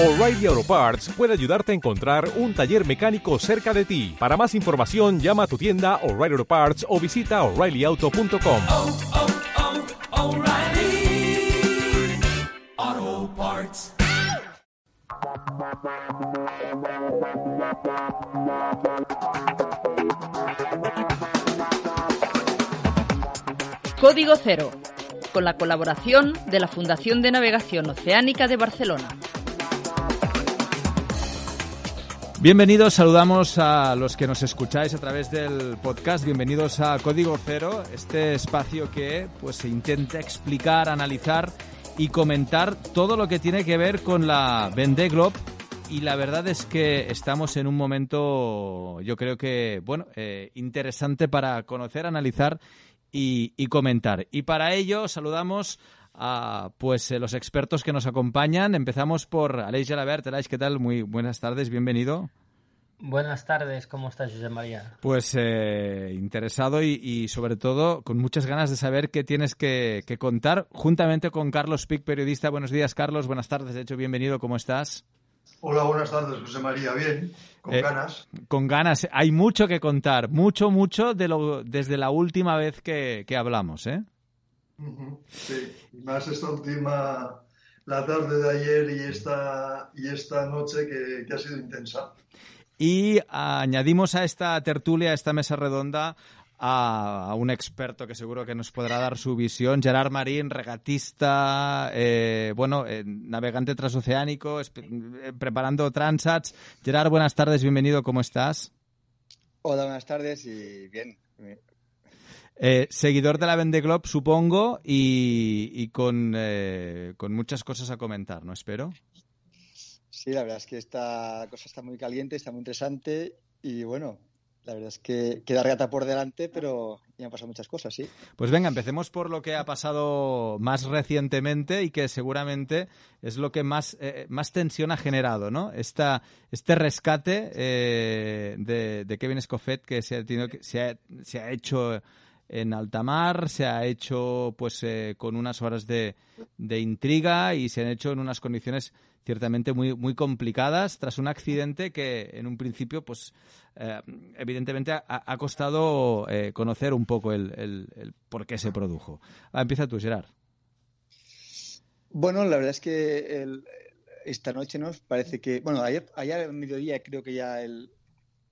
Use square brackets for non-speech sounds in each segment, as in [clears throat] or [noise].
O'Reilly Auto Parts puede ayudarte a encontrar un taller mecánico cerca de ti. Para más información, llama a tu tienda O'Reilly Auto Parts o visita oreillyauto.com. oh, oh, Parts. Código Cero, con la colaboración de la Fundación de Navegación Oceánica de Barcelona. Bienvenidos, saludamos a los que nos escucháis a través del podcast. Bienvenidos a Código Cero, este espacio que pues se intenta explicar, analizar y comentar todo lo que tiene que ver con la Vendée Globe. Y la verdad es que estamos en un momento, yo creo que, bueno, eh, interesante para conocer, analizar y comentar. Y para ello saludamos a pues eh, los expertos que nos acompañan. Empezamos por Aleix Gelabert. Aleix, ¿qué tal? Muy buenas tardes, bienvenido. Buenas tardes, ¿cómo estás, José María? Pues eh, interesado y, y, sobre todo con muchas ganas de saber qué tienes que, que, contar, juntamente con Carlos Pic, periodista. Buenos días, Carlos. Buenas tardes, de hecho, bienvenido. ¿Cómo estás? Hola, buenas tardes, José María. Bien, con Eh, ganas. Con ganas. Hay mucho que contar, mucho, mucho de lo, desde la última vez que, que hablamos, ¿eh? Sí, y más esta última, la tarde de ayer y esta, y esta noche que, que ha sido intensa. Y añadimos a esta tertulia, a esta mesa redonda, a, a un experto que seguro que nos podrá dar su visión, Gerard Marín, regatista, eh, bueno, eh, navegante transoceánico, eh, preparando transats. Gerard, buenas tardes, bienvenido, ¿cómo estás? Hola, buenas tardes y bien. Eh, seguidor de la Vende Globe, supongo, y, y con, eh, con muchas cosas a comentar, ¿no? Espero. Sí, la verdad es que esta cosa está muy caliente, está muy interesante y bueno, la verdad es que queda regata por delante, pero ya han pasado muchas cosas, sí. Pues venga, empecemos por lo que ha pasado más recientemente y que seguramente es lo que más, eh, más tensión ha generado, ¿no? Esta, este rescate eh, de, de, Kevin Escoffet que se ha, tenido que, se ha, se ha hecho en alta mar, se ha hecho pues eh, con unas horas de, de, intriga y se han hecho en unas condiciones ciertamente muy, muy complicadas tras un accidente que en un principio pues eh, evidentemente ha, costado eh, conocer un poco el, por qué se produjo. Ah, empieza tú, Gerard. Bueno, la verdad es que esta noche nos parece que, bueno, ayer, ayer al mediodía creo que ya el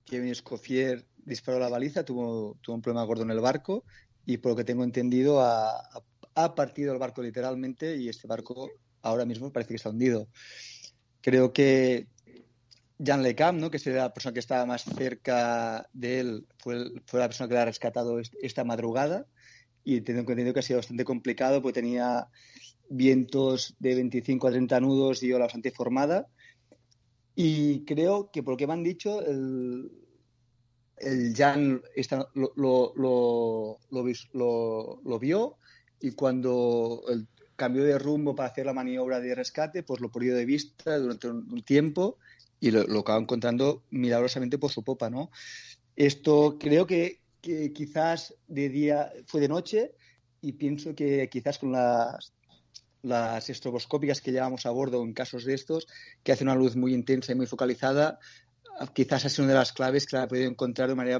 Kevin Escoffier disparó la baliza, tuvo, tuvo un problema gordo en el barco y por lo que tengo entendido ha, ha partido el barco literalmente y este barco ahora mismo parece que está hundido. Creo que Jan Lecam, ¿no? que es la persona que estaba más cerca de él, fue, fue la persona que la ha rescatado esta madrugada y tengo entendido que ha sido bastante complicado porque tenía vientos de 25 a 30 nudos y ola bastante formada. Y creo que por lo que me han dicho, el Jan esta, lo, lo, vio y cuando cambió de rumbo para hacer la maniobra de rescate, pues lo perdió de vista durante un tiempo y lo, lo acabó encontrando milagrosamente por su popa, ¿no? Esto creo que, que, quizás de día fue de noche y pienso que quizás con las, las estroboscópicas que llevamos a bordo en casos de estos, que hace una luz muy intensa y muy focalizada, quizás ha sido una de las claves que la ha podido encontrar de manera,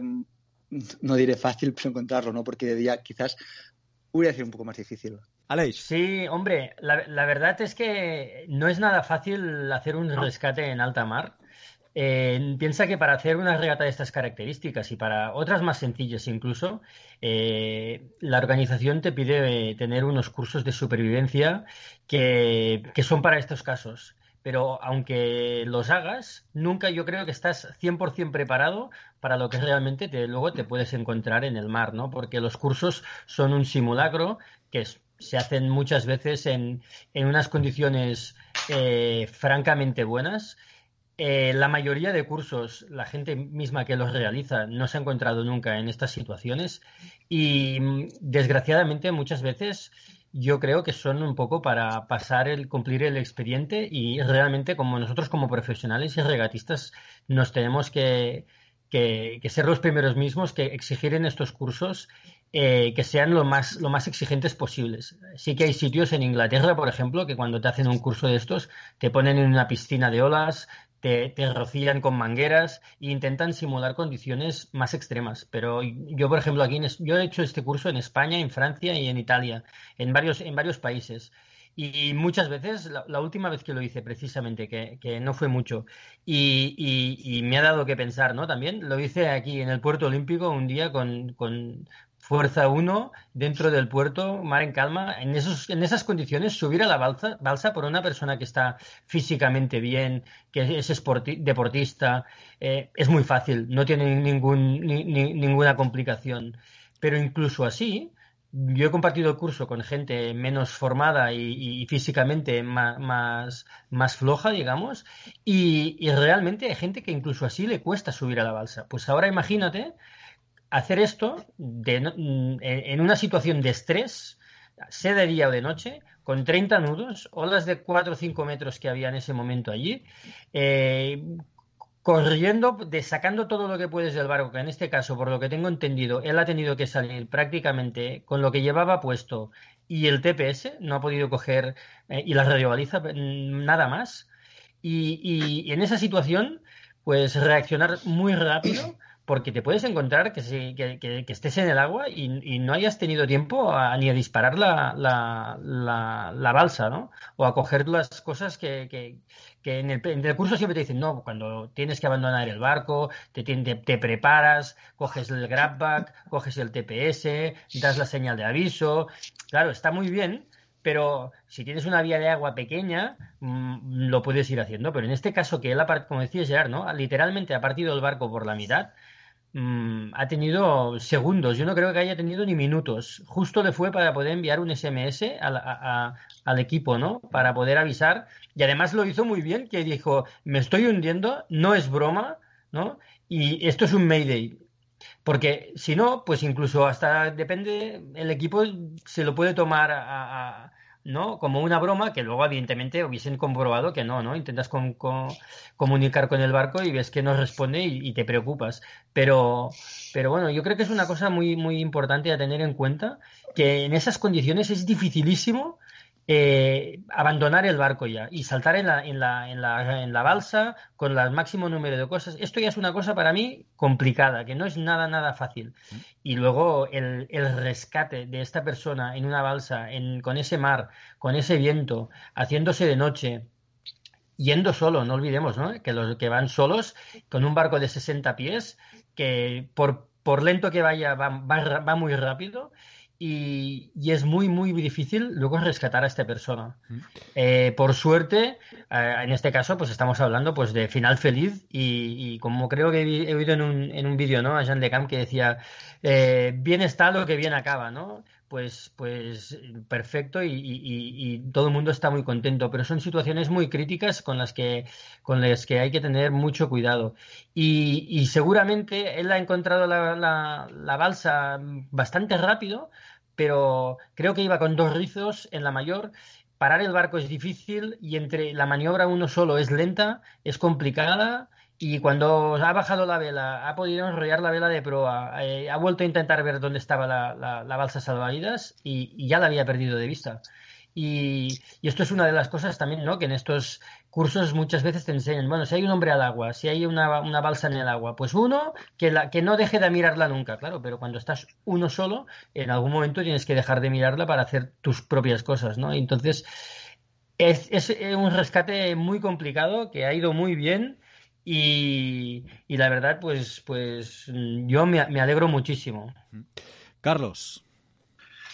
no diré fácil, pero encontrarlo, ¿no? Porque de día quizás hubiera sido un poco más difícil. Aleix. Sí, hombre, la, la, verdad es que no es nada fácil hacer un rescate en alta mar. Eh, piensa que para hacer una regata de estas características y para otras más sencillas incluso, eh, la organización te pide tener unos cursos de supervivencia que, que son para estos casos pero aunque los hagas, nunca yo creo que estás 100% preparado para lo que realmente te, luego te puedes encontrar en el mar, ¿no? Porque los cursos son un simulacro que se hacen muchas veces en, en unas condiciones eh, francamente buenas. Eh, la mayoría de cursos, la gente misma que los realiza no se ha encontrado nunca en estas situaciones y desgraciadamente muchas veces yo creo que son un poco para pasar el cumplir el expediente y realmente como nosotros como profesionales y regatistas nos tenemos que, que, ser los primeros mismos que exigir en estos cursos eh, que sean lo más, lo más exigentes posibles. Sí que hay sitios en Inglaterra, por ejemplo, que cuando te hacen un curso de estos te ponen en una piscina de olas, te, te rocían con mangueras e intentan simular condiciones más extremas. Pero yo, por ejemplo, aquí en yo he hecho este curso en España, en Francia y en Italia, en varios, en varios países. Y muchas veces, la, la última vez que lo hice precisamente, que, que no fue mucho, y, y- y me ha dado que pensar, ¿no? También lo hice aquí en el Puerto Olímpico un día con, con Fuerza 1 dentro del puerto, mar en calma. En, esos, en esas condiciones, subir a la balsa, por una persona que está físicamente bien, que es deportista, eh, es muy fácil, no tiene ningún, ni- ni- ninguna complicación. Pero incluso así, yo he compartido el curso con gente menos formada y, físicamente más, floja, digamos, y realmente hay gente que incluso así le cuesta subir a la balsa. Pues ahora imagínate hacer esto no- en una situación de estrés, sea de día o de noche, con 30 nudos, olas de 4 o 5 metros que había en ese momento allí, eh, corriendo, de, sacando todo lo que puedes del barco, que en este caso, por lo que tengo entendido, él ha tenido que salir prácticamente con lo que llevaba puesto y el TPS, no ha podido coger, eh, y la radiobaliza, mm, nada más. Y en esa situación, pues reaccionar muy rápido, porque te puedes encontrar que, que- estés en el agua y, no hayas tenido tiempo ni a disparar la, la- la- la balsa, ¿no? O a coger las cosas que, en, el, curso siempre te dicen, no, cuando tienes que abandonar el barco, te, te, preparas, coges el grab bag, coges el TPS, das la señal de aviso. Claro, está muy bien, pero si tienes una vía de agua pequeña, mm, lo puedes ir haciendo. Pero en este caso, que él, como decía Gerard, ¿no? Literalmente ha partido el barco por la mitad, mm, ha tenido segundos. Yo no creo que haya tenido ni minutos. Justo le fue para poder enviar un SMS al, a- al equipo, ¿no? Para poder avisar. Y además lo hizo muy bien, que dijo, me estoy hundiendo, no es broma, ¿no? Y esto es un Mayday. Porque si no, pues incluso hasta depende, el equipo se lo puede tomar a- ¿no? como una broma que luego evidentemente hubiesen comprobado que no, ¿no? Intentas con- con- comunicar con el barco y ves que no responde y, y te preocupas. Pero, pero bueno, yo creo que es una cosa muy, muy importante a tener en cuenta, que en esas condiciones es dificilísimo eh, abandonar el barco ya y saltar en la, en la, en la, en la balsa con el máximo número de cosas. Esto ya es una cosa para mí complicada, que no es nada, nada fácil. Y luego el, el rescate de esta persona en una balsa, en, con ese mar, con ese viento, haciéndose de noche, yendo solo, no olvidemos, ¿no? Que los que van solos con un barco de 60 pies, que por, por lento que vaya va, va, va muy rápido y, y, es muy, muy difícil luego rescatar a esta persona. Eh, por suerte, eh, en este caso, pues estamos hablando pues de final feliz y, y como creo que he, he oído en un, en un vídeo, ¿no? A Jean de Camp que decía, eh, bien está lo que bien acaba, ¿no? Pues, pues perfecto y, y, y, todo el mundo está muy contento, pero son situaciones muy críticas con las que, con las que hay que tener mucho cuidado. Y, y seguramente él ha encontrado la, la, la, balsa bastante rápido, pero creo que iba con dos rizos en la mayor. Parar el barco es difícil y entre la maniobra uno solo es lenta, es complicada y cuando ha bajado la vela, ha podido enrollar la vela de proa, eh, ha vuelto a intentar ver dónde estaba la, balsa salvavidas y, ya la había perdido de vista. Y, y, esto es una de las cosas también, ¿no? Que en estos cursos muchas veces te enseñan, bueno, si hay un hombre al agua, si hay una, una balsa en el agua, pues uno, que, la, que no deje de mirarla nunca, claro, pero cuando estás uno solo, en algún momento tienes que dejar de mirarla para hacer tus propias cosas, ¿no? Entonces, es, es un rescate muy complicado que ha ido muy bien y, y, la verdad, pues, pues yo me, me, alegro muchísimo. Carlos.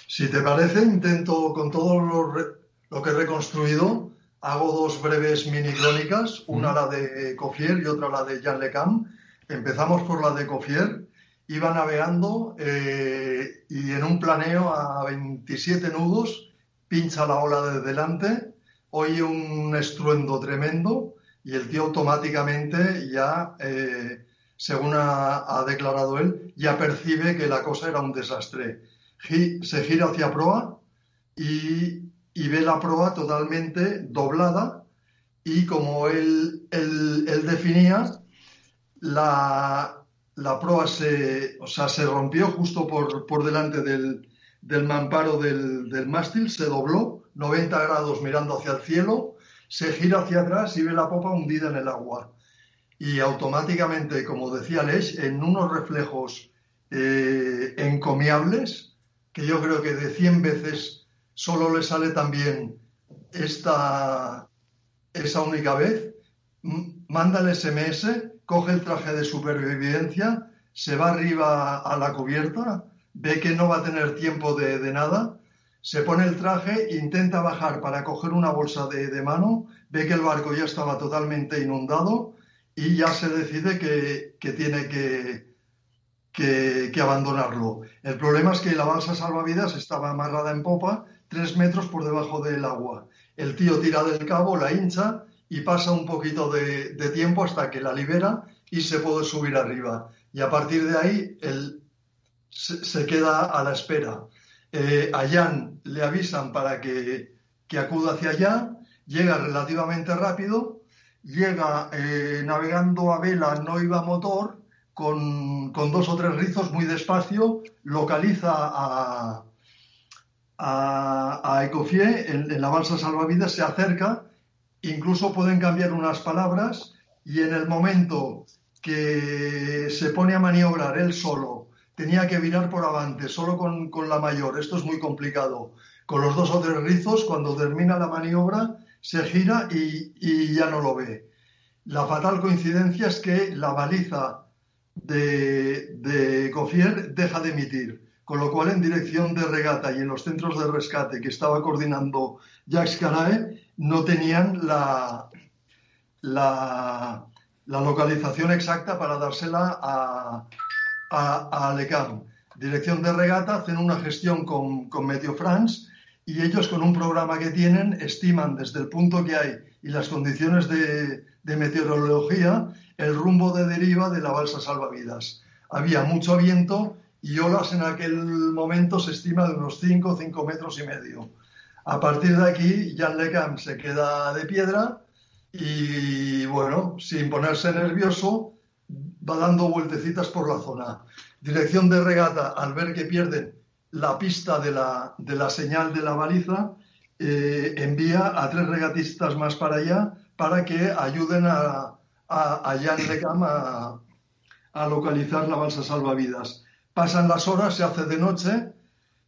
Si te parece, intento con todo lo, que he reconstruido, hago dos breves mini crónicas, una mm. la de Cofier y otra la de Jean Lecam. Empezamos por la de Cofier. Iba navegando eh, y en un planeo a 27 nudos, pincha la ola de delante, oye un estruendo tremendo y el tío automáticamente ya, eh, según ha, ha, declarado él, ya percibe que la cosa era un desastre. Se gira hacia proa y, y ve la proa totalmente doblada y como él, él, él definía, la, la proa se, o sea, se rompió justo por, por delante del, del mamparo del, del mástil, se dobló 90 grados mirando hacia el cielo, se gira hacia atrás y ve la popa hundida en el agua. Y automáticamente, como decía Lesh, en unos reflejos eh, encomiables, que yo creo que de 100 veces solo le sale también esta, esa única vez, manda el SMS, coge el traje de supervivencia, se va arriba a la cubierta, ve que no va a tener tiempo de, de nada, se pone el traje, intenta bajar para coger una bolsa de, de mano, ve que el barco ya estaba totalmente inundado y ya se decide que, que tiene que, que, abandonarlo. El problema es que la balsa salvavidas estaba amarrada en popa, tres metros por debajo del agua. El tío tira del cabo, la hincha y pasa un poquito de, tiempo hasta que la libera y se puede subir arriba. Y a partir de ahí él se queda a la espera. Eh, a Jan le avisan para que, que acuda hacia allá, llega relativamente rápido, llega eh, navegando a vela, no iba motor, con, con dos o tres rizos muy despacio, localiza a, a, en, en la balsa salvavidas, se acerca, incluso pueden cambiar unas palabras y en el momento que se pone a maniobrar él solo, tenía que virar por avante, solo con, con la mayor, esto es muy complicado, con los dos o tres rizos, cuando termina la maniobra, se gira y, y ya no lo ve. La fatal coincidencia es que la baliza de, de Cofier deja de emitir, con lo cual en dirección de regata y en los centros de rescate que estaba coordinando Jacques Carae no tenían la, la, la localización exacta para dársela a, a, a Alecam. Dirección de regata hacen una gestión con, con France y ellos con un programa que tienen estiman desde el punto que hay y las condiciones de, de meteorología el rumbo de deriva de la balsa salvavidas. Había mucho viento y olas en aquel momento se estima de unos 5, 5 metros y medio. A partir de aquí, Jan Lecam se queda de piedra y, bueno, sin ponerse nervioso, va dando vueltecitas por la zona. Dirección de regata, al ver que pierden la pista de la, señal de la baliza, eh, envía a tres regatistas más para allá para que ayuden a, a, a Jan Lecam a, localizar la balsa salvavidas. Pasan las horas, se hace de noche.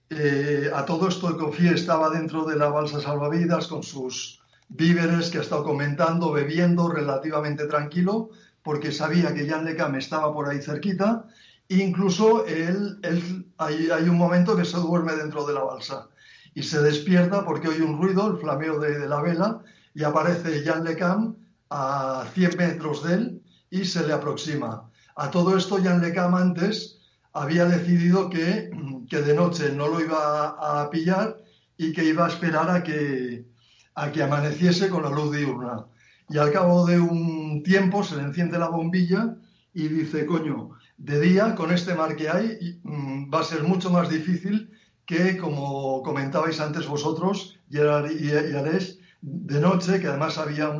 Eh, a todo esto, Cofie estaba dentro de la balsa salvavidas con sus víveres que ha estado comentando, bebiendo relativamente tranquilo, porque sabía que Jan Lecam estaba por ahí cerquita. Incluso él, él hay, un momento que se duerme dentro de la balsa y se despierta porque oye un ruido, el flameo de, de la vela, y aparece Jan Lecam a 100 metros de él y se le aproxima. A todo esto, Jan Lecam antes había decidido que, que, de noche no lo iba a, a, pillar y que iba a esperar a que, a que amaneciese con la luz diurna. Y al cabo de un tiempo se le enciende la bombilla y dice, coño, de día, con este mar que hay, mm, va a ser mucho más difícil que, como comentabais antes vosotros, Gerard y, Alex, de noche, que además había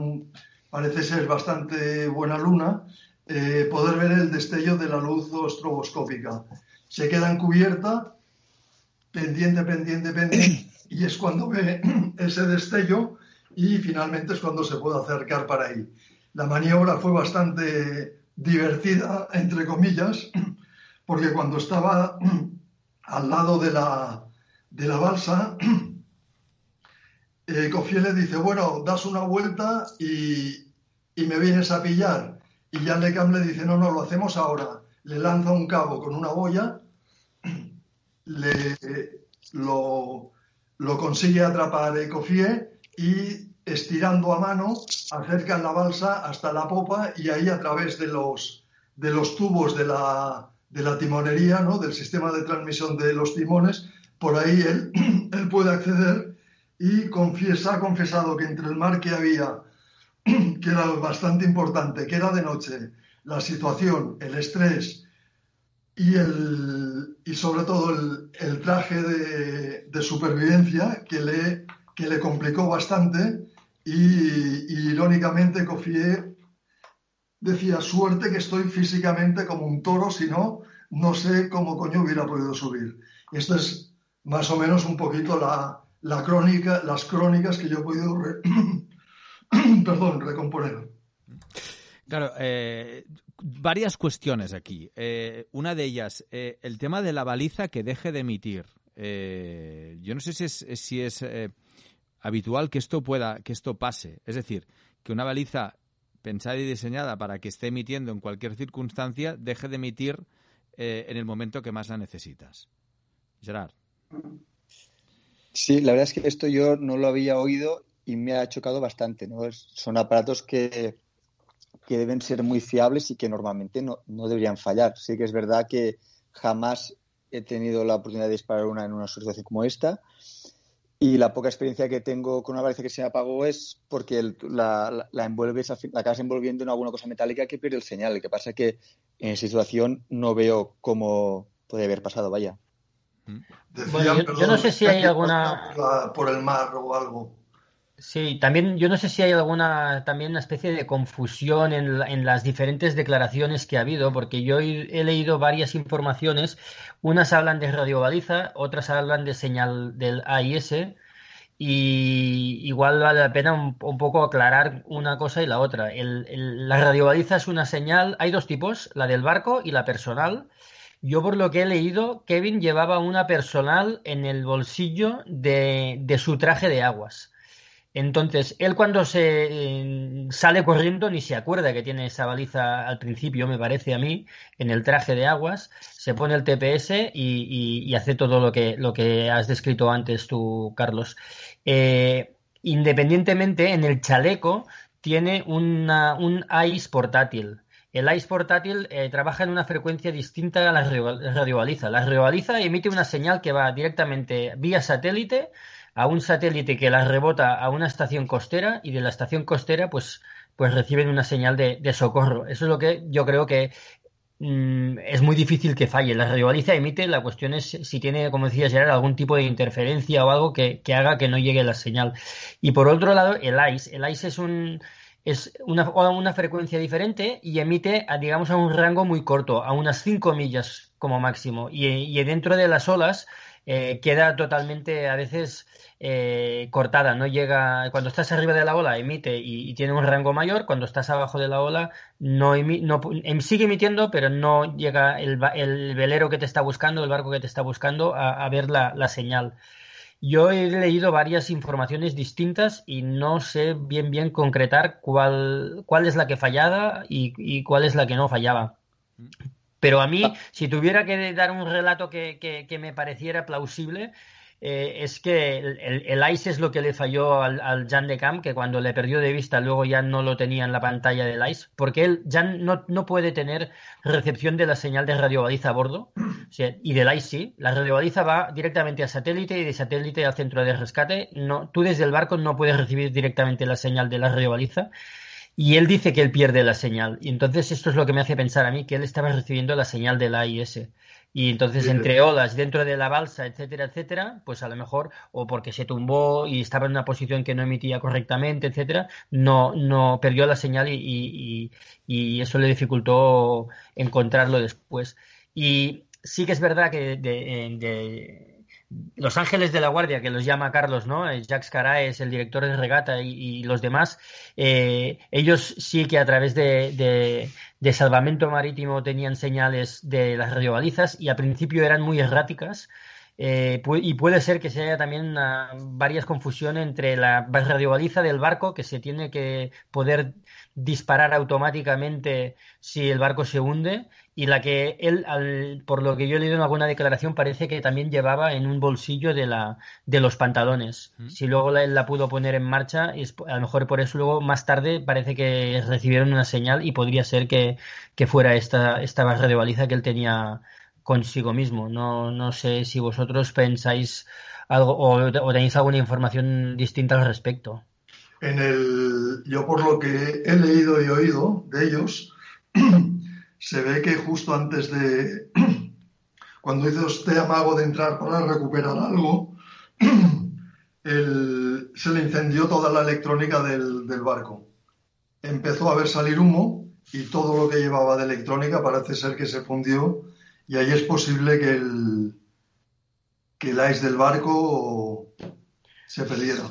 parece ser bastante buena luna, eh, poder ver el destello de la luz estroboscópica. Se queda en cubierta, pendiente, pendiente, pendiente, y es cuando ve [clears throat] ese destello y finalmente es cuando se puede acercar para ahí. La maniobra fue bastante divertida, entre comillas, porque cuando estaba al lado de la, de la balsa, eh, Cofiel le dice, bueno, das una vuelta y, y me vienes a pillar. Y Jan Lecam le dice, no, no, lo hacemos ahora. Le lanza un cabo con una boya, le, lo, lo consigue atrapar Ecofie y estirando a mano acercan la balsa hasta la popa y ahí a través de los, de los tubos de la, de la timonería, ¿no? del sistema de transmisión de los timones, por ahí él, [clears throat] él puede acceder y confiesa, ha confesado que entre el mar que había [clears throat] que era bastante importante, que era de noche, la situación, el estrés y, el, y sobre todo el, el traje de, de, supervivencia que le, que le complicó bastante y, irónicamente Cofié decía, suerte que estoy físicamente como un toro, si no, no sé cómo coño hubiera podido subir. Esto es más o menos un poquito la, la crónica, las crónicas que yo he podido [clears throat] perdón, recomponer. Claro, eh, varias cuestiones aquí. Eh, una de ellas, eh, el tema de la baliza que deje de emitir. Yo no sé si es, habitual que esto pueda, que esto pase. Es decir, que una baliza pensada y diseñada para que esté emitiendo en cualquier circunstancia deje de emitir eh, en el momento que más la necesitas. Gerard. Sí, la verdad es que esto yo no lo había oído y me ha chocado bastante, ¿no? Son aparatos que, que deben ser muy fiables y que normalmente no, no deberían fallar. Sí que es verdad que jamás he tenido la oportunidad de disparar una en una situación como esta y la poca experiencia que tengo con una baliza que se me apagó es porque el- la, la, la envuelves, la acabas envolviendo en alguna cosa metálica que pierde el señal. Lo que pasa es que en esa situación no veo cómo puede haber pasado, vaya. Decían, Bueno, yo- yo no sé si hay alguna- por, la- por el mar o algo. Sí, también yo no sé si hay alguna también una especie de confusión en, en las diferentes declaraciones que ha habido, porque yo he, leído varias informaciones, unas hablan de radiobaliza, otras hablan de señal del AIS, y igual vale la pena un, poco aclarar una cosa y la otra. La radiobaliza es una señal, hay dos tipos, la del barco y la personal. Yo por lo que he leído, Kevin llevaba una personal en el bolsillo de, de su traje de aguas. Entonces, él cuando se eh, sale corriendo ni se acuerda que tiene esa baliza al principio, me parece a mí, en el traje de aguas, se pone el TPS y, hace todo lo que, lo que has descrito antes tú, Carlos. Eh, independientemente, en el chaleco tiene una- un ICE portátil. El ICE portátil eh, trabaja en una frecuencia distinta a la radio- radiobaliza. La radiobaliza emite una señal que va directamente vía satélite a un satélite que la rebota a una estación costera y de la estación costera pues, pues reciben una señal de, de socorro. Eso es lo que yo creo que mm, es muy difícil que falle. La radiobaliza emite, la cuestión es si tiene, como decía Gerard, algún tipo de interferencia o algo que, que haga que no llegue la señal. Y por otro lado, el ICE. El ICE es un es una, una frecuencia diferente y emite, a, digamos, a un rango muy corto, a unas 5 millas como máximo. Y, y dentro de las olas eh, queda totalmente, a veces, eh, cortada. No llega, cuando estás arriba de la ola emite y, tiene un rango mayor. Cuando estás abajo de la ola no, em- sigue emitiendo, pero no llega el, el velero que te está buscando, el barco que te está buscando a, ver la, señal. Yo he leído varias informaciones distintas y no sé bien bien concretar cuál, cuál es la que fallaba y, y cuál es la que no fallaba. Pero a mí, si tuviera que dar un relato que, que- que me pareciera plausible, eh, es que el, el- el ICE es lo que le falló al, al Jan de Camp, que cuando le perdió de vista luego ya no lo tenía en la pantalla del ICE, porque él ya no, no puede tener recepción de la señal de radiobaliza a bordo, o sea, y del ICE sí, la radiobaliza va directamente a satélite y de satélite al centro de rescate, no, tú desde el barco no puedes recibir directamente la señal de la radiobaliza, y él dice que él pierde la señal. Y entonces esto es lo que me hace pensar a mí que él estaba recibiendo la señal del AIS. Y entonces entre olas, dentro de la balsa, etcétera, etcétera, pues a lo mejor, o porque se tumbó y estaba en una posición que no emitía correctamente, etcétera, no, no perdió la señal y, y- y- eso le dificultó encontrarlo después. Y sí que es verdad que de, de- los Ángeles de la Guardia, que los llama Carlos, ¿no? Eh, Jacques Caraes, el director de regata y, los demás, eh, ellos sí que a través de, salvamento marítimo tenían señales de las radiobalizas y al principio eran muy erráticas. eh, y puede ser que se haya también varias confusiones entre la radiobaliza del barco que se tiene que poder disparar automáticamente si el barco se hunde y la que él, al- por lo que yo he leído en alguna declaración, parece que también llevaba en un bolsillo de, la, de los pantalones. Si luego la, él la pudo poner en marcha, es, a lo mejor por eso luego más tarde parece que recibieron una señal y podría ser que, que fuera esta, esta barra de baliza que él tenía consigo mismo. No, no sé si vosotros pensáis algo o, o tenéis alguna información distinta al respecto. En el, yo por lo que he leído y oído de ellos, [clears throat] se ve que justo antes de, [clears throat] cuando hizo este amago de entrar para recuperar algo, [clears throat] se le incendió toda la electrónica del, del barco. Empezó a ver salir humo y todo lo que llevaba de electrónica parece ser que se fundió y ahí es posible que el, que el ice del barco se perdiera.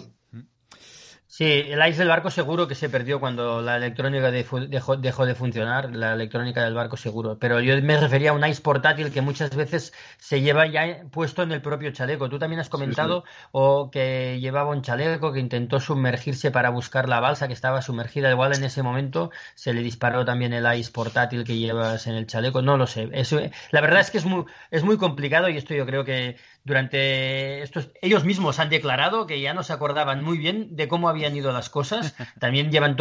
Sí, el ice del barco seguro que se perdió cuando la electrónica dejó, dejó, de funcionar, la electrónica del barco seguro. Pero yo me refería a un ice portátil que muchas veces se lleva ya puesto en el propio chaleco. Tú también has comentado o que llevaba un chaleco que intentó sumergirse para buscar la balsa que estaba sumergida. Igual en ese momento se le disparó también el ice portátil que llevas en el chaleco. No lo sé. Eso, la verdad es que es muy, es muy complicado y esto yo creo que durante estos ellos mismos han declarado que ya no se acordaban muy bien de cómo habían ido las cosas. [laughs] También llevan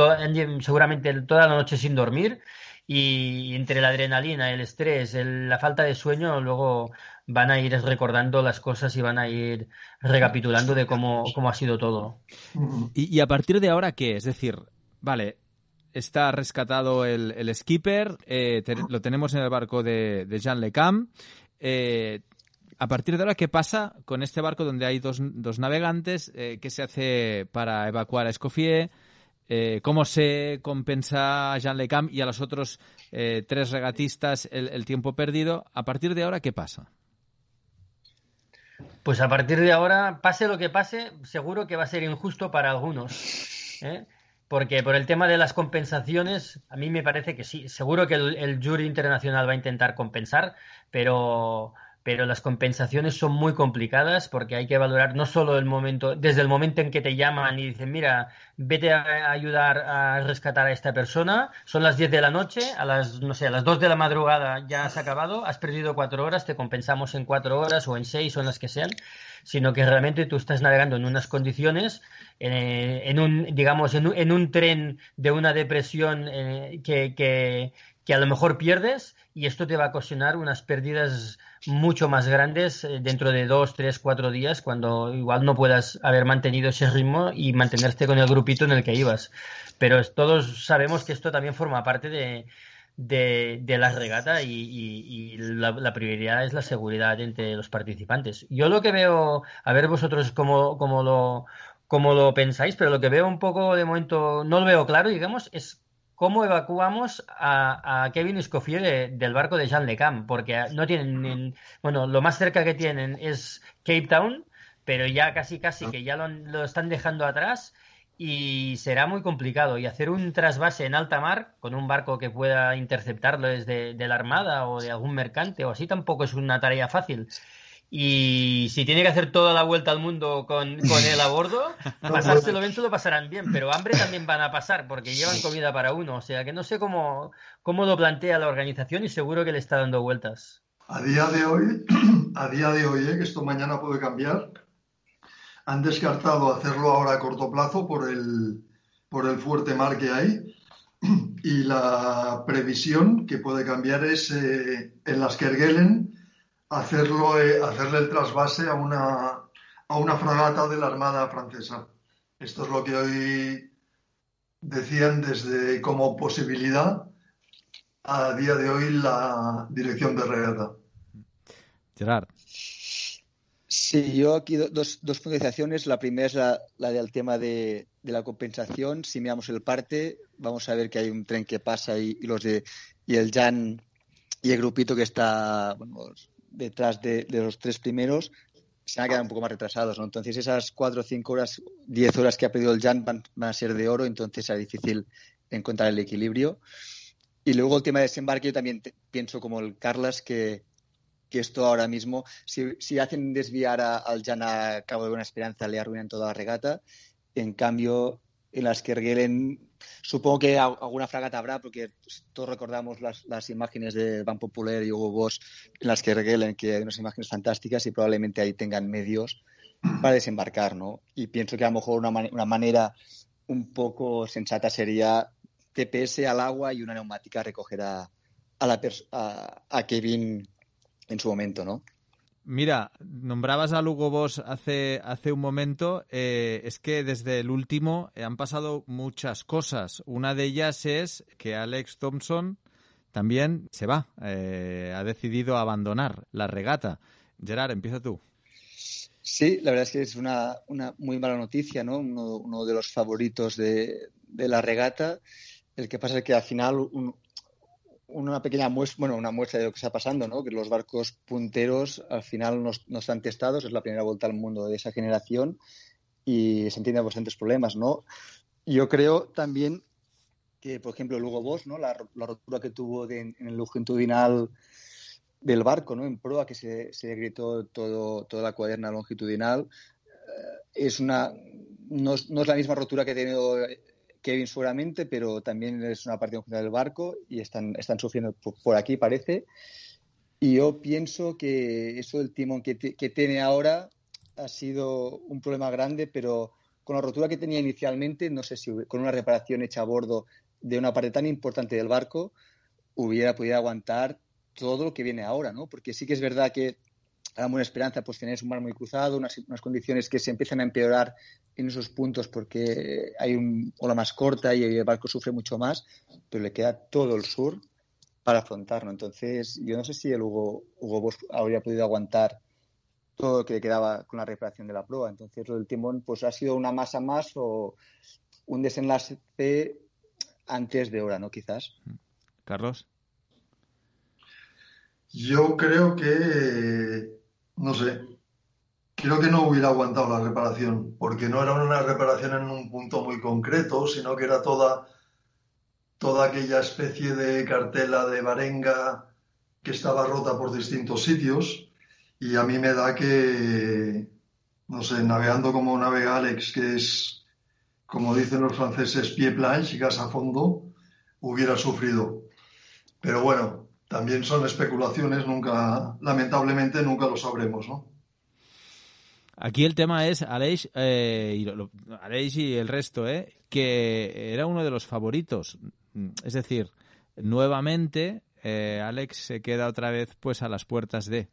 seguramente toda la noche sin dormir y entre la adrenalina, el estrés, la falta de sueño, luego van a ir recordando las cosas y van a ir recapitulando de cómo, cómo ha sido todo. ¿Y, a partir de ahora qué? Es decir, vale, está rescatado el, skipper, eh, lo tenemos en el barco de, de Jean Le Cam. Eh, a partir de ahora, ¿qué pasa con este barco donde hay dos, dos navegantes? Eh, ¿Qué se hace para evacuar a Escoffier? Eh, ¿Cómo se compensa a Jean Lecam y a los otros eh, tres regatistas el, tiempo perdido? A partir de ahora, ¿qué pasa? Pues a partir de ahora, pase lo que pase, seguro que va a ser injusto para algunos. Porque por el tema de las compensaciones, a mí me parece que sí. Seguro que el, el jury internacional va a intentar compensar, pero pero las compensaciones son muy complicadas porque hay que valorar no solo el momento, desde el momento en que te llaman y dicen, mira, vete a ayudar a rescatar a esta persona, son las 10 de la noche, a las, no sé, a las 2 de la madrugada ya has acabado, has perdido 4 horas, te compensamos en 4 horas o en 6 o en las que sean, sino que realmente tú estás navegando en unas condiciones, eh, en un, digamos, en un, en un, tren de una depresión eh, que, que, que a lo mejor pierdes y esto te va a ocasionar unas pérdidas mucho más grandes eh, dentro de dos, tres, cuatro días, cuando igual no puedas haber mantenido ese ritmo y mantenerte con el grupito en el que ibas. Pero todos sabemos que esto también forma parte de, de, la regata y, la, prioridad es la seguridad entre los participantes. Yo lo que veo, a ver vosotros cómo, cómo lo, cómo lo pensáis, pero lo que veo un poco de momento, no lo veo claro, digamos, es cómo evacuamos a, Kevin Escoffier del barco de Jean Le Cam, porque no tienen, bueno, lo más cerca que tienen es Cape Town, pero ya casi casi que ya lo, están dejando atrás y será muy complicado. Y hacer un trasvase en alta mar con un barco que pueda interceptarlo desde de la Armada o de algún mercante o así tampoco es una tarea fácil. Y si tiene que hacer toda la vuelta al mundo con, con él a bordo, [laughs] pasárselo bien se lo pasarán bien, pero hambre también van a pasar porque llevan comida para uno. O sea que no sé cómo, cómo lo plantea la organización y seguro que le está dando vueltas. A día de hoy, [clears throat] a día de hoy, ¿eh? que esto mañana puede cambiar, han descartado hacerlo ahora a corto plazo por el, por el fuerte mar que hay. [clears throat] Y la previsión que puede cambiar es eh, en las Kerguelen hacerlo, eh, hacerle el trasvase a una, a una fragata de la Armada francesa. Esto es lo que hoy decían desde como posibilidad a día de hoy la dirección de regata. Gerard. Sí, yo aquí dos, dos puntualizaciones. La primera es la, la del tema de, de, la compensación. Si miramos el parte, vamos a ver que hay un tren que pasa y, los de y el Jan y el grupito que está bueno, detrás de, los tres primeros se van a quedar un poco más retrasados, ¿no? Entonces esas cuatro, cinco horas, diez horas que ha perdido el Jan van, a ser de oro, entonces será difícil encontrar el equilibrio. Y luego el tema de desembarque, yo también pienso como el Carlas que, que esto ahora mismo, si, si hacen desviar al Jan a Cabo de Buena Esperanza, le arruinan toda la regata. En cambio, en las que Erguelen Supongo que alguna fragata habrá, porque todos recordamos las, imágenes de Ban Popular y Hugo Boss en las que regalen, que hay unas imágenes fantásticas y probablemente ahí tengan medios para desembarcar, ¿no? Y pienso que a lo mejor una, una manera un poco sensata sería TPS al agua y una neumática recoger a, la a Kevin en su momento, ¿no? Mira, nombrabas a Lugo Boss hace, hace un momento. Eh, es que desde el último han pasado muchas cosas. Una de ellas es que Alex Thompson también se va. Eh, ha decidido abandonar la regata. Gerard, empieza tú. Sí, la verdad es que es una, una muy mala noticia, ¿no? Uno, uno de los favoritos de, de la regata. El que pasa es que al final un- una pequeña muestra, bueno, una muestra de lo que está pasando, ¿no? Que los barcos punteros al final no, están testados, es la primera vuelta al mundo de esa generación y se entienden bastantes problemas, ¿no? Yo creo también que, por ejemplo, el Hugo Boss, ¿no? La, la rotura que tuvo de- en el longitudinal del barco, ¿no? En proa, que se, se todo, toda la cuaderna longitudinal, eh, es una no, no es la misma rotura que ha tenido Kevin seguramente, pero también es una parte conjunta del barco y están, están sufriendo por, aquí, parece. Y yo pienso que eso del timón que, que tiene ahora ha sido un problema grande, pero con la rotura que tenía inicialmente, no sé si con una reparación hecha a bordo de una parte tan importante del barco, hubiera podido aguantar todo lo que viene ahora, ¿no? Porque sí que es verdad que a la buena esperanza, pues tenéis un mar muy cruzado, unas, unas condiciones que se empiezan a empeorar en esos puntos porque hay un ola más corta y el barco sufre mucho más, pero le queda todo el sur para afrontarlo. Entonces, yo no sé si el Hugo, Hugo Boss habría podido aguantar todo lo que le quedaba con la reparación de la prueba. Entonces, lo del timón, pues ha sido una masa más o un desenlace antes de hora, ¿no? Quizás. Carlos. Yo creo que, no sé, creo que no hubiera aguantado la reparación, porque no era una reparación en un punto muy concreto, sino que era toda, toda aquella especie de cartela de barenga que estaba rota por distintos sitios. Y a mí me da que, no sé, navegando como navega Alex, que es, como dicen los franceses, pied planche, gas a fondo, hubiera sufrido. Pero bueno, también son especulaciones, nunca, lamentablemente nunca lo sabremos, ¿no? Aquí el tema es Aleix, eh, y, el resto, ¿eh? que era uno de los favoritos. Es decir, nuevamente eh, Alex se queda otra vez pues a las puertas de.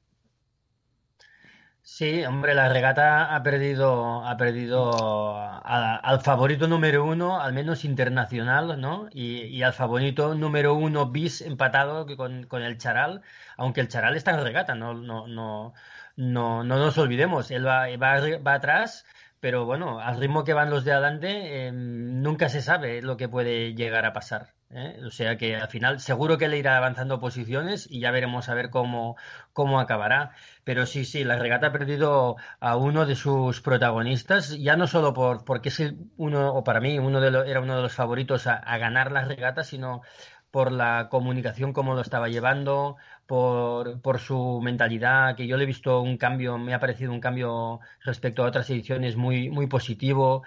Sí, hombre, la regata ha perdido, ha perdido al favorito número uno, al menos internacional, ¿no? Y, al favorito número uno bis empatado con, con el Charal, aunque el Charal está en regata, no, no, no, no, no nos olvidemos, él va, va, va atrás, pero bueno, al ritmo que van los de adelante, eh, nunca se sabe lo que puede llegar a pasar. ¿Eh? O sea que al final seguro que le irá avanzando posiciones y ya veremos a ver cómo, cómo acabará. Pero sí, sí, la regata ha perdido a uno de sus protagonistas, ya no solo por, porque es uno, o para mí, uno de lo- era uno de los favoritos a, ganar la regata, sino por la comunicación, cómo lo estaba llevando, por, por su mentalidad, que yo le he visto un cambio, me ha parecido un cambio respecto a otras ediciones muy, muy positivo.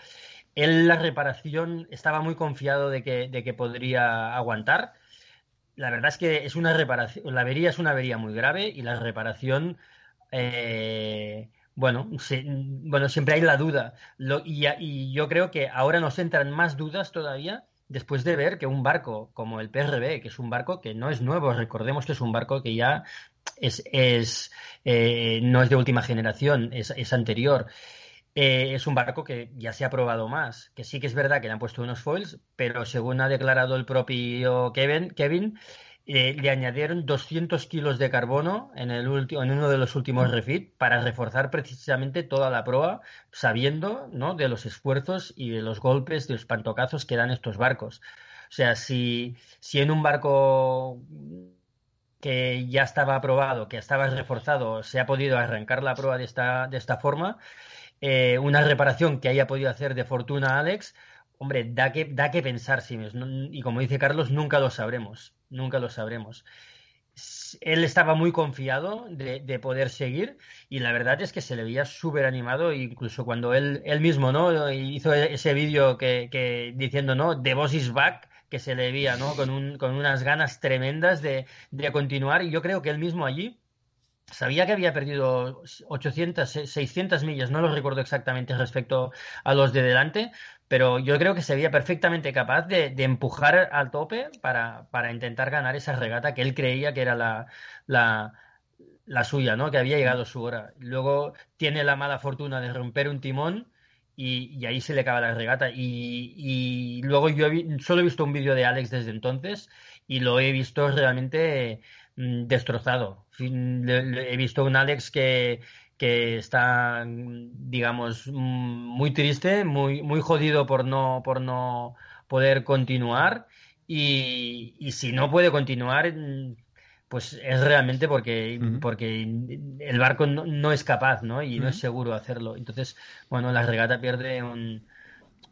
Él, la reparación, estaba muy confiado de que, podría aguantar. La verdad es que es una reparación, la avería es una avería muy grave y la reparación, eh, bueno, se- bueno, siempre hay la duda. Lo- y, yo creo que ahora nos entran más dudas todavía después de ver que un barco como el PRB, que es un barco que no es nuevo, recordemos que es un barco que ya es, es eh, no es de última generación, es anterior. Eh, es un barco que ya se ha probado más, que sí que es verdad que le han puesto unos foils, pero según ha declarado el propio Kevin, Kevin eh, le añadieron 200 kilos de carbono en, el en uno de los últimos refit para reforzar precisamente toda la proa, sabiendo ¿no? de los esfuerzos y de los golpes, de los pantocazos que dan estos barcos. O sea, si, si en un barco que ya estaba aprobado, que estaba reforzado, se ha podido arrancar la proa de esta, de esta forma, eh, una reparación que haya podido hacer de fortuna Alex, hombre, da que, da que pensar, mismo. y como dice Carlos, nunca lo sabremos, nunca lo sabremos. Él estaba muy confiado de, de poder seguir y la verdad es que se le veía súper animado, incluso cuando él, él mismo ¿no? hizo ese vídeo que, que diciendo, ¿no? The boss is back, que se le veía ¿no? con, un, con unas ganas tremendas de, de continuar y yo creo que él mismo allí Sabía que había perdido 800, 600 millas, no lo recuerdo exactamente respecto a los de delante, pero yo creo que se veía perfectamente capaz de, empujar al tope para, intentar ganar esa regata que él creía que era la, la, suya, ¿no? que había llegado su hora. Luego tiene la mala fortuna de romper un timón y, y ahí se le acaba la regata. Y, y luego yo he, solo he visto un vídeo de Alex desde entonces y lo he visto realmente destrozado. He visto un Alex que, que está, digamos, muy triste, muy, muy jodido por no, por no poder continuar. y, y si no puede continuar, pues es realmente porque, porque el barco no, no es capaz, ¿no? Y no es seguro hacerlo. Entonces, bueno, la regata pierde un,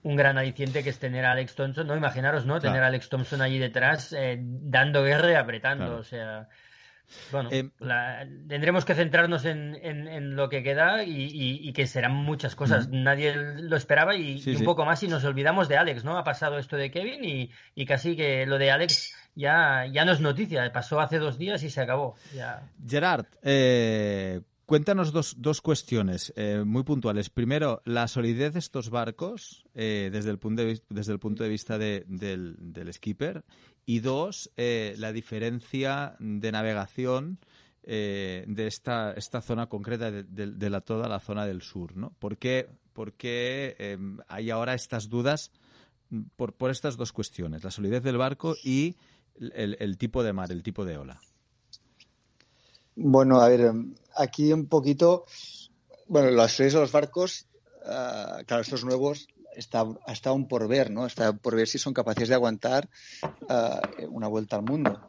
un gran aliciente que es tener a Alex Thompson, ¿no? Imaginaros, ¿no? Tener a Alex Thompson allí detrás eh, dando guerra y apretando, Claro. o sea... Bueno, la- tendremos que centrarnos en, en- en lo que queda y, y- y que serán muchas cosas. Nadie lo esperaba y, Sí, y un sí. poco más y nos olvidamos de Alex, ¿no? Ha pasado esto de Kevin y, y casi que lo de Alex ya, ya no es noticia. Pasó hace dos días y se acabó. Ya. Gerard, eh, cuéntanos dos, dos cuestiones eh, muy puntuales. Primero, la solidez de estos barcos eh, desde, el punto de, desde el punto de vista de- del, del skipper. Y dos, eh, la diferencia de navegación eh, de esta, esta zona concreta de, de- de la, toda la zona del sur. ¿no? ¿Por qué, por qué, eh, hay ahora estas dudas mm, por, por estas dos cuestiones? La solidez del barco y el- el tipo de mar, el tipo de ola. Bueno, a ver, aquí un poquito, bueno, los de los barcos, ah, claro, estos nuevos está, está por ver, ¿no? Está por ver si son capaces de aguantar ah, una vuelta al mundo.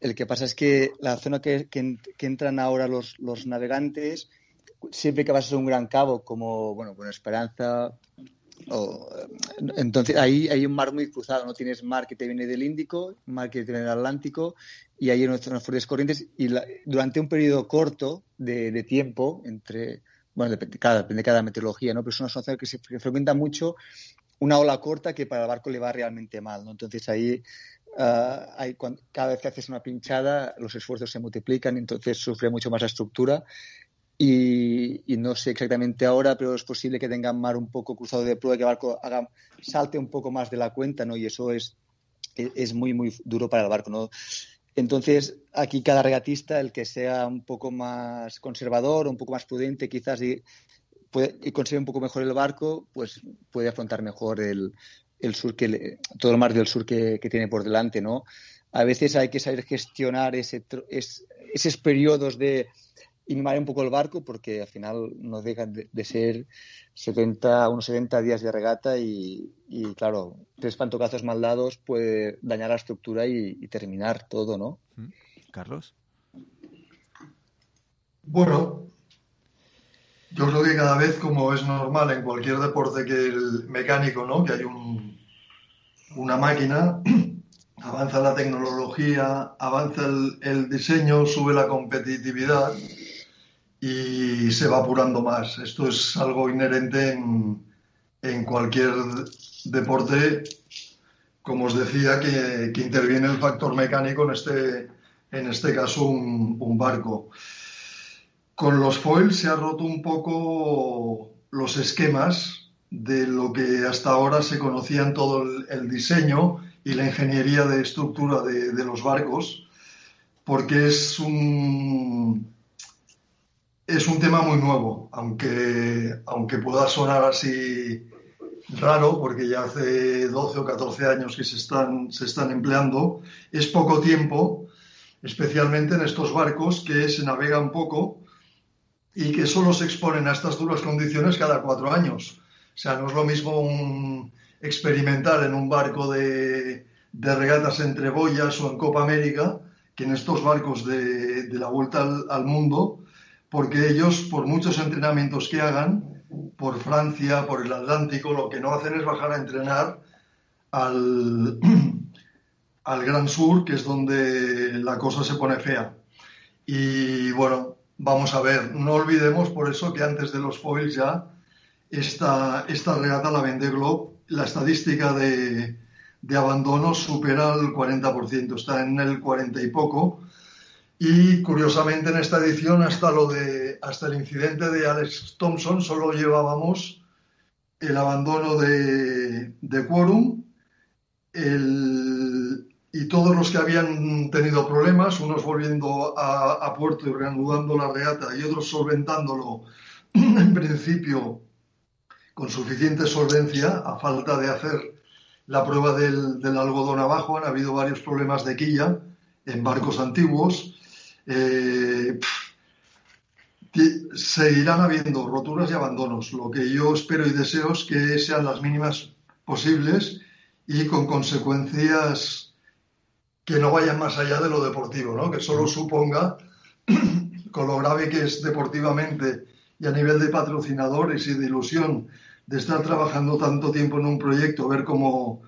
El que pasa es que la zona que, que- entran ahora los, los navegantes, siempre que vas a ser un gran cabo, como, bueno, con Esperanza, o, entonces ahí hay un mar muy cruzado, ¿no? Tienes mar que te viene del Índico, mar que te viene del Atlántico, y hay unas unas fuertes corrientes, y la- durante un periodo corto de, tiempo, entre, bueno, depende, cada, depende de cada meteorología, ¿no? Pero es una zona que se que frecuenta mucho una ola corta que para el barco le va realmente mal, ¿no? Entonces ahí, ah, cuan- cada vez que haces una pinchada, los esfuerzos se multiplican, entonces sufre mucho más la estructura. Y, y no sé exactamente ahora, pero es posible que tengan mar un poco cruzado de prueba, que el barco haga, salte un poco más de la cuenta, ¿no? Y eso es, es, es muy, muy duro para el barco, ¿no? Entonces, aquí cada regatista, el que sea un poco más conservador, un poco más prudente, quizás, y, puede, y consigue un poco mejor el barco, pues puede afrontar mejor el, el sur que le- todo el mar del sur que, tiene por delante, ¿no? A veces hay que saber gestionar ese, es- esos periodos de mimar un poco el barco porque al final no dejan de, de ser 70, unos 70 días de regata y, y, claro, tres pantocazos mal dados puede dañar la estructura y, y terminar todo, ¿no? Carlos. Bueno, yo creo que cada vez, como es normal en cualquier deporte que el mecánico, ¿no? Que hay un, una máquina, [clears throat] avanza la tecnología, avanza el, el diseño, sube la competitividad y se va apurando más. Esto es algo inherente en, en cualquier deporte, como os decía, que, que interviene el factor mecánico, en este, en este caso un, un barco. Con los foils se ha roto un poco los esquemas de lo que hasta ahora se conocía en todo el, el diseño y la ingeniería de estructura de, de los barcos, porque es un, es un tema muy nuevo, aunque, aunque pueda sonar así raro, porque ya hace 12 o 14 años que se están, se están empleando, es poco tiempo, especialmente en estos barcos que se navegan poco y que solo se exponen a estas duras condiciones cada cuatro años. O sea, no es lo mismo un experimental en un barco de, de regatas entre boyas o en Copa América que en estos barcos de, de la vuelta al, mundo, porque ellos, por muchos entrenamientos que hagan, por Francia, por el Atlántico, lo que no hacen es bajar a entrenar al, [clears throat] al Gran Sur, que es donde la cosa se pone fea. Y bueno, vamos a ver, no olvidemos por eso que antes de los foils ya esta, esta regata, la Vendée Globe, la estadística de, de abandono supera el 40%, está en el 40 y poco. Y curiosamente en esta edición, hasta, lo de, hasta el incidente de Alex Thompson, solo llevábamos el abandono de, de quórum el, y todos los que habían tenido problemas, unos volviendo a, puerto y reanudando la regata y otros solventándolo [clears throat] en principio con suficiente solvencia, a falta de hacer la prueba del, del, algodón abajo. Han habido varios problemas de quilla en barcos antiguos. Eh, seguirán habiendo roturas y abandonos. Lo que yo espero y deseo es que sean las mínimas posibles y con consecuencias que no vaya más allá de lo deportivo, ¿no? Que solo suponga, [clears throat] con lo grave que es deportivamente y a nivel de patrocinadores y de ilusión, de estar trabajando tanto tiempo en un proyecto, ver cómo,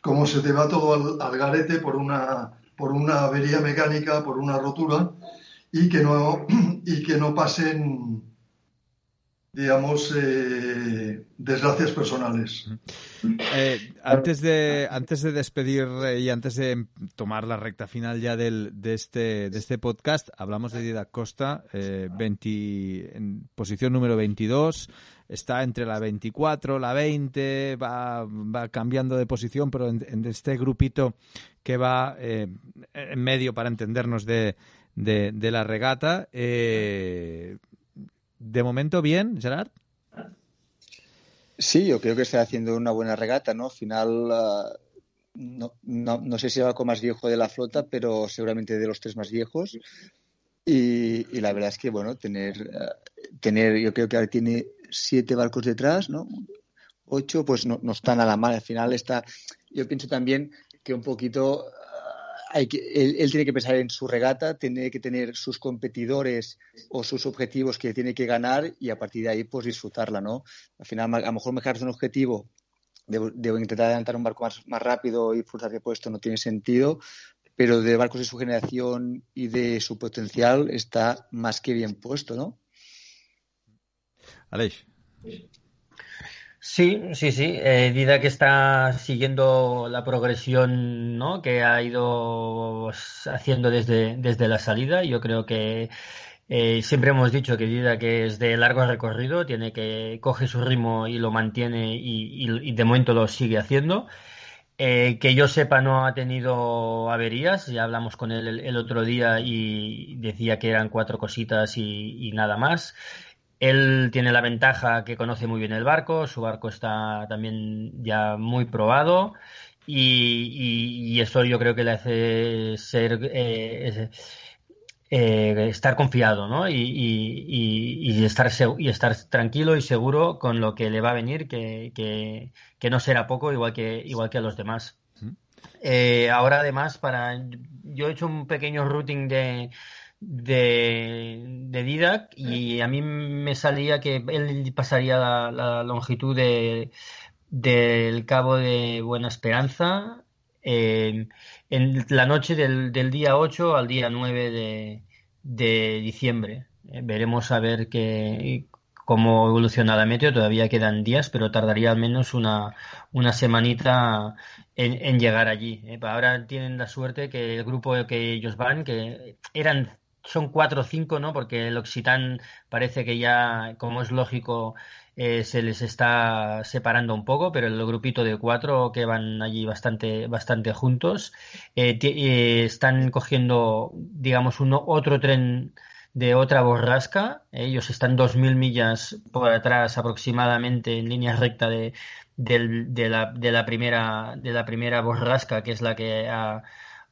cómo se te va todo al garete por una, por una avería mecánica, por una rotura, y que no, [clears throat] y que no pasen digamos, eh, desgracias personales. Eh, antes, de, antes de despedir eh, y antes de tomar la recta final ya del, de, este, de este podcast, hablamos de Didac Costa, 20, en posición número 22, está entre la 24, la 20, va, va cambiando de posición, pero en, este grupito que va eh, en medio para entendernos de, de, la regata. Eh, de momento bien, Gerard. Sí, yo creo que está haciendo una buena regata, ¿no? Al final, uh, no, no, no, sé si va con más viejo de la flota, pero seguramente de los tres más viejos. Y, la verdad es que, bueno, tener, uh, tener, yo creo que ahora tiene siete barcos detrás, ¿no? Ocho, pues no, no está nada mal. Al final está, yo pienso también que un poquito hay que, él, tiene que pensar en su regata, tiene que tener sus competidores o sus objetivos que tiene que ganar y a partir de ahí pues disfrutarla, ¿no? Al final a lo mejor fijarse un objetivo de, intentar adelantar un barco más, rápido y disfrutar de puesto no tiene sentido, pero de barcos de su generación y de su potencial está más que bien puesto, ¿no? Aleix. Sí, sí, sí. Eh, Dida que está siguiendo la progresión ¿no? que ha ido haciendo desde, desde la salida. Yo creo que eh, siempre hemos dicho que Dida que es de largo recorrido, tiene que coge su ritmo y lo mantiene y, de momento lo sigue haciendo. Eh, que yo sepa no ha tenido averías, ya hablamos con él el, otro día y decía que eran cuatro cositas y nada más. Él tiene la ventaja que conoce muy bien el barco, su barco está también ya muy probado y, y, y eso yo creo que le hace ser eh, eh, estar confiado ¿no? y, y, estar y estar tranquilo y seguro con lo que le va a venir, que, que, que no será poco igual que, igual que a los demás. Eh, ahora además, para yo he hecho un pequeño routing de de, de Didac y a mí me salía que él pasaría la, la longitud de, del Cabo de Buena Esperanza eh, en la noche del, del, día 8 al día 9 de, de diciembre. Eh, veremos a ver qué, cómo evoluciona la meteo. Todavía quedan días, pero tardaría al menos una, una semanita en, en llegar allí. Eh, ahora tienen la suerte que el grupo que ellos van, que eran son cuatro o cinco, ¿no? Porque el Occitán parece que ya, como es lógico, eh, se les está separando un poco, pero el grupito de cuatro que van allí bastante, bastante juntos, eh, eh, están cogiendo, digamos, uno, otro tren de otra borrasca. Ellos están dos mil millas por atrás aproximadamente en línea recta de, de, de, la, de, la, primera, de la primera borrasca, que es la que ha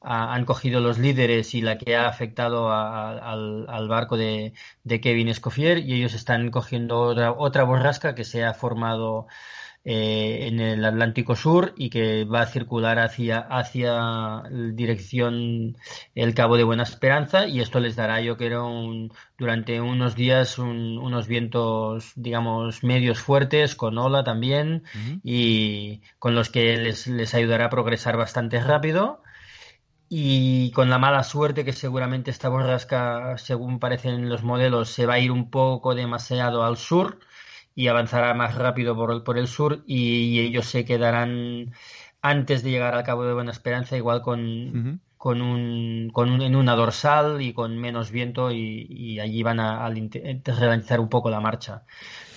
han cogido los líderes y la que ha afectado a, a, al, al, barco de, de, Kevin Escoffier y ellos están cogiendo otra, otra borrasca que se ha formado eh, en el Atlántico Sur y que va a circular hacia, hacia dirección el Cabo de Buena Esperanza y esto les dará yo creo un, durante unos días un, unos vientos digamos medios fuertes con ola también uh -huh. y con los que les, les ayudará a progresar bastante rápido y con la mala suerte que seguramente esta borrasca, según parecen los modelos, se va a ir un poco demasiado al sur y avanzará más rápido por, por el sur y, y ellos se quedarán antes de llegar al Cabo de Buena Esperanza igual con, uh -huh. con, un, con un, en una dorsal y con menos viento y, y allí van a, a relanzar un poco la marcha.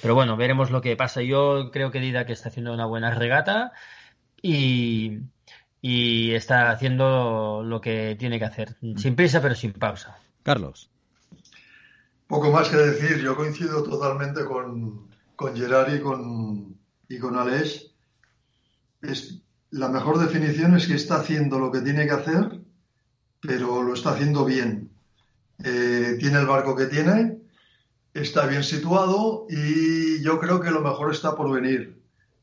Pero bueno, veremos lo que pasa. Yo creo que Dida que está haciendo una buena regata y y está haciendo lo que tiene que hacer, sin prisa pero sin pausa. Carlos. Poco más que decir, yo coincido totalmente con, con Gerard y con, y con Aleix. Es, la mejor definición es que está haciendo lo que tiene que hacer, pero lo está haciendo bien. Eh, tiene el barco que tiene, está bien situado y yo creo que lo mejor está por venir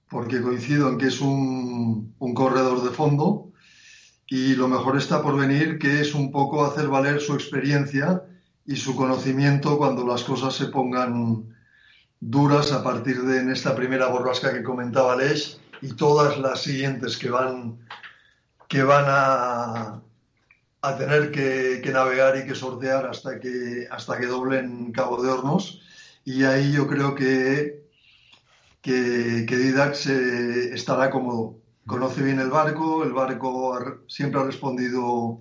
porque coincido en que es un, un corredor de fondo y lo mejor está por venir, que es un poco hacer valer su experiencia y su conocimiento cuando las cosas se pongan duras a partir de en esta primera borrasca que comentaba Aleix y todas las siguientes que van, que van a, a tener que, que, navegar y que sortear hasta que, hasta que doblen Cabo de Hornos. Y ahí yo creo que, que, que Didac estará cómodo. Conoce bien el barco, el barco siempre ha respondido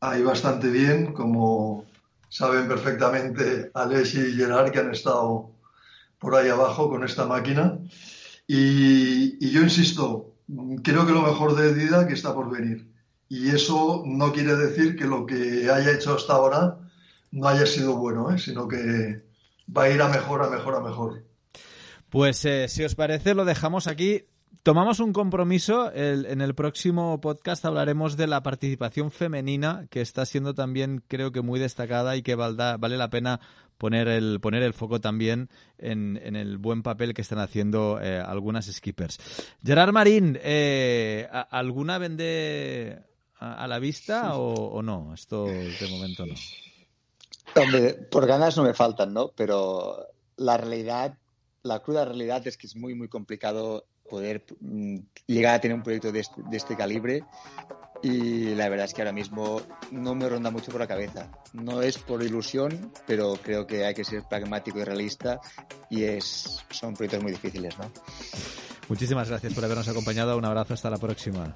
ahí bastante bien, como saben perfectamente Aleix y Gerard que han estado por ahí abajo con esta máquina. Y, yo insisto, creo que lo mejor de Dida que está por venir. Y eso no quiere decir que lo que haya hecho hasta ahora no haya sido bueno, ¿eh? sino que va a ir a mejor, a mejor, a mejor. Pues eh, si os parece, lo dejamos aquí. Tomamos un compromiso. El, en el próximo podcast hablaremos de la participación femenina, que está siendo también, creo que, muy destacada y que valda, vale la pena poner el, poner el foco también en, en el buen papel que están haciendo eh, algunas skippers. Gerard Marín, eh, ¿alguna vende a, a la vista o, o, no? Esto de momento no. Hombre, por ganas no me faltan, ¿no? Pero la realidad, la cruda realidad es que es muy, muy complicado poder mm, llegar a tener un proyecto de este, de este, calibre y la verdad es que ahora mismo no me ronda mucho por la cabeza. No es por ilusión, pero creo que hay que ser pragmático y realista y es, son proyectos muy difíciles, ¿no? Muchísimas gracias por habernos acompañado. Un abrazo, hasta la próxima.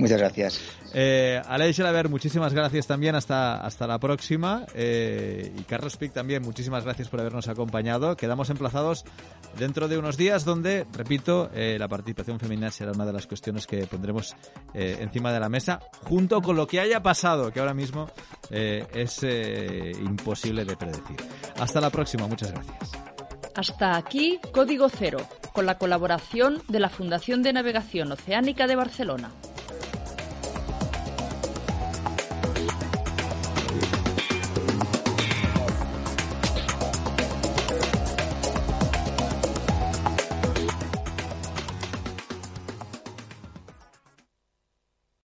Muchas gracias. Eh, Aleix Gelaber, muchísimas gracias también. Hasta, hasta la próxima. Eh, y Carlos Pic también, muchísimas gracias por habernos acompañado. Quedamos emplazados dentro de unos días donde, repito, eh, la participación femenina será una de las cuestiones que pondremos eh, encima de la mesa, junto con lo que haya pasado, que ahora mismo eh, es imposible de predecir. Hasta la próxima. Muchas gracias. Hasta aquí Código Cero, con la colaboración de la Fundación de Navegación Oceánica de Barcelona.